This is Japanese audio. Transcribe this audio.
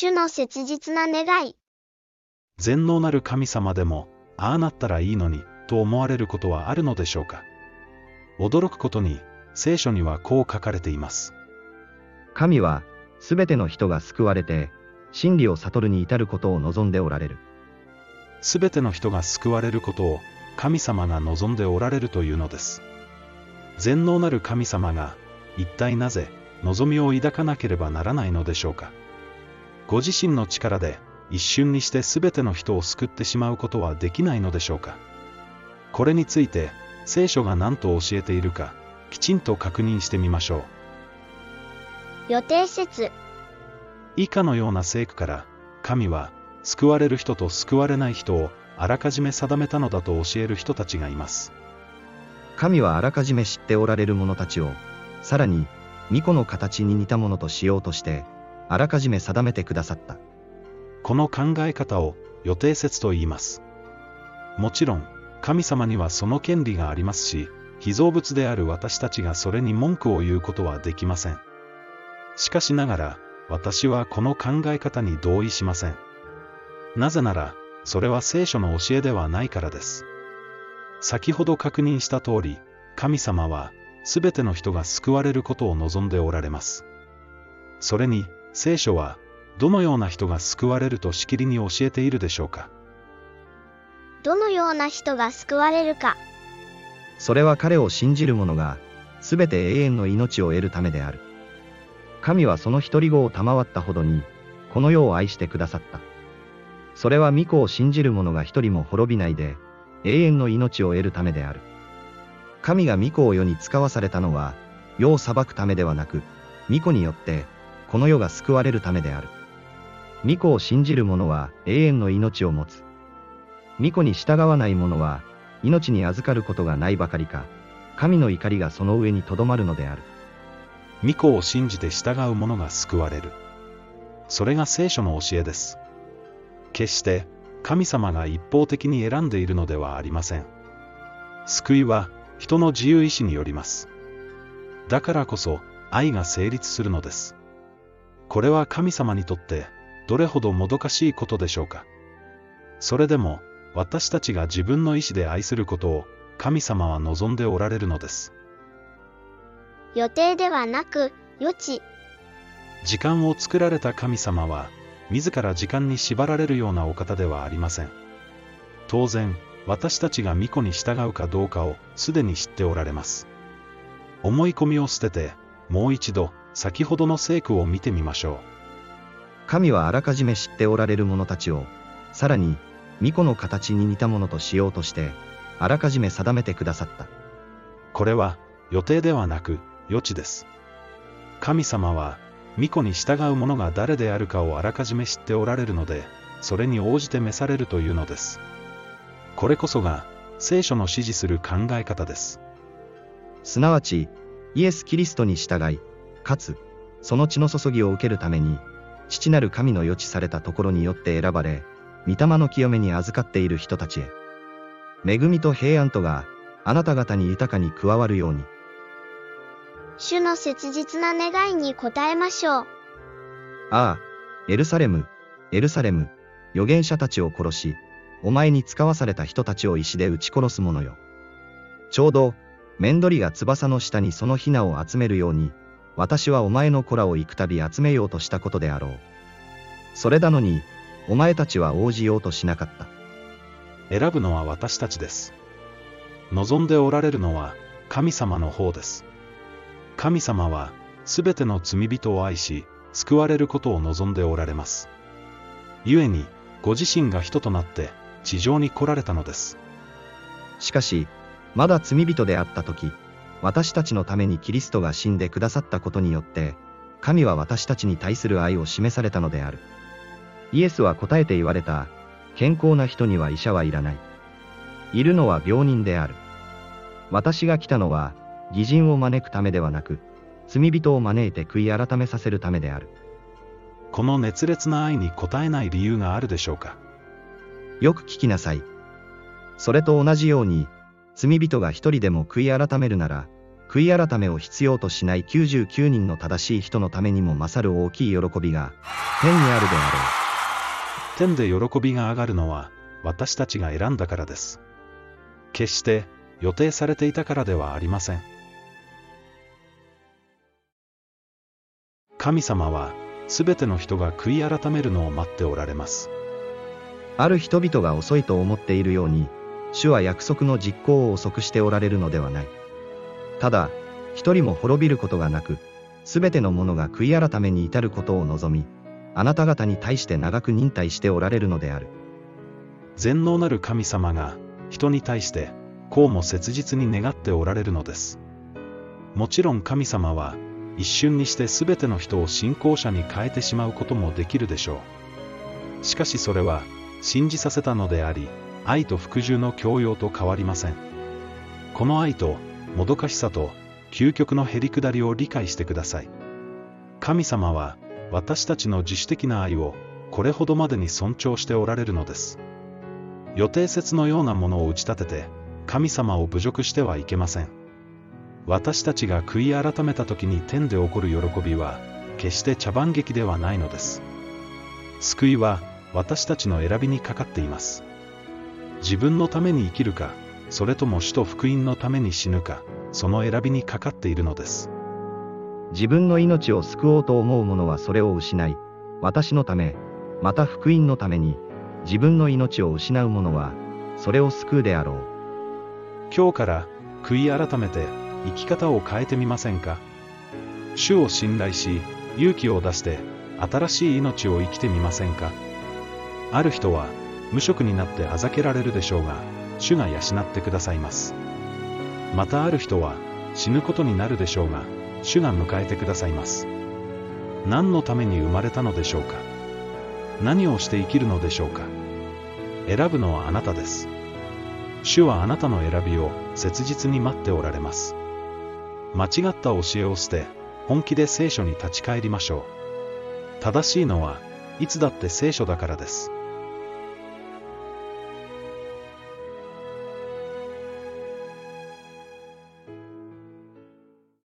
主の切実な願い。全能なる神様でも、ああなったらいいのに、と思われることはあるのでしょうか。驚くことに、聖書にはこう書かれています。神は、すべての人が救われて、真理を悟るに至ることを望んでおられる。すべての人が救われることを、神様が望んでおられるというのです。全能なる神様が、一体なぜ、望みを抱かなければならないのでしょうか。ご自身の力で、一瞬にして全ての人を救ってしまうことはできないのでしょうか。これについて、聖書が何と教えているか、きちんと確認してみましょう。予定説。以下のような聖句から、神は、救われる人と救われない人を、あらかじめ定めたのだと教える人たちがいます。神はあらかじめ知っておられる者たちを、さらに、巫女の形に似たものとしようとして、あらかじめ定めてくださった。この考え方を予定説と言います。もちろん、神様にはその権利がありますし、被造物である私たちがそれに文句を言うことはできません。しかしながら、私はこの考え方に同意しません。なぜなら、それは聖書の教えではないからです。先ほど確認した通り、神様は、すべての人が救われることを望んでおられます。それに、聖書は、どのような人が救われるとしきりに教えているでしょうか？どのような人が救われるか。それは彼を信じる者が、すべて永遠の命を得るためである。神はその一人子を賜ったほどに、この世を愛してくださった。それは御子を信じる者が一人も滅びないで、永遠の命を得るためである。神が御子を世に使わされたのは、世を裁くためではなく、御子によって、この世が救われるためである。御子を信じる者は永遠の命を持つ。御子に従わない者は、命に預かることがないばかりか、神の怒りがその上にとどまるのである。御子を信じて従う者が救われる。それが聖書の教えです。決して、神様が一方的に選んでいるのではありません。救いは、人の自由意志によります。だからこそ、愛が成立するのです。これは神様にとって、どれほどもどかしいことでしょうか。それでも、私たちが自分の意志で愛することを、神様は望んでおられるのです。予定ではなく、予知。時間を作られた神様は、自ら時間に縛られるようなお方ではありません。当然、私たちが巫女に従うかどうかをすでに知っておられます。思い込みを捨てて、もう一度、先ほどの聖句を見てみましょう。神はあらかじめ知っておられる者たちを、さらに、巫女の形に似たものとしようとして、あらかじめ定めてくださった。これは、予定ではなく、予知です。神様は、巫女に従う者が誰であるかをあらかじめ知っておられるので、それに応じて召されるというのです。これこそが、聖書の指示する考え方です。すなわち、イエス・キリストに従い、かつ、その血の注ぎを受けるために、父なる神の予知されたところによって選ばれ、御霊の清めに預かっている人たちへ。恵みと平安とが、あなた方に豊かに加わるように。主の切実な願いに応えましょう。ああ、エルサレム、エルサレム、預言者たちを殺し、お前に使わされた人たちを石で撃ち殺す者よ。ちょうど、面取りが翼の下にそのヒナを集めるように、私はお前の子らを幾度集めようとしたことであろう。それなのに、お前たちは応じようとしなかった。選ぶのは私たちです。望んでおられるのは、神様の方です。神様は、すべての罪人を愛し、救われることを望んでおられます。故に、ご自身が人となって、地上に来られたのです。しかし、まだ罪人であった時、私たちのためにキリストが死んでくださったことによって、神は私たちに対する愛を示されたのである。イエスは答えて言われた、健康な人には医者はいらない。いるのは病人である。私が来たのは、義人を招くためではなく、罪人を招いて悔い改めさせるためである。この熱烈な愛に応えない理由があるでしょうか？よく聞きなさい。それと同じように、罪人が一人でも悔い改めるなら、悔い改めを必要としない99人の正しい人のためにも勝る大きい喜びが天にあるであろう。天で喜びが上がるのは私たちが選んだからです。決して予定されていたからではありません。神様はすべての人が悔い改めるのを待っておられます。ある人々が遅いと思っているように、主は約束の実行を遅くしておられるのではない。ただ、一人も滅びることがなく、すべての者が悔い改めに至ることを望み、あなた方に対して長く忍耐しておられるのである。全能なる神様が人に対してこうも切実に願っておられるのです。もちろん神様は一瞬にして全ての人を信仰者に変えてしまうこともできるでしょう。しかしそれは信じさせたのであり、愛と服従の教養と変わりません。この愛ともどかしさと究極のへりくだりを理解してください。神様は私たちの自主的な愛をこれほどまでに尊重しておられるのです。予定説のようなものを打ち立てて神様を侮辱してはいけません。私たちが悔い改めた時に天で起こる喜びは決して茶番劇ではないのです。救いは私たちの選びにかかっています。自分のために生きるか、それとも主と福音のために死ぬか、その選びにかかっているのです。自分の命を救おうと思う者はそれを失い、私のため、また福音のために、自分の命を失う者は、それを救うであろう。今日から悔い改めて生き方を変えてみませんか主を信頼し、勇気を出して新しい命を生きてみませんかある人は無職になってあざけられるでしょうが、主が養ってくださいます。またある人は死ぬことになるでしょうが、主が迎えてくださいます。何のために生まれたのでしょうか？何をして生きるのでしょうか？選ぶのはあなたです。主はあなたの選びを切実に待っておられます。間違った教えを捨て、本気で聖書に立ち返りましょう。正しいのはいつだって聖書だからです。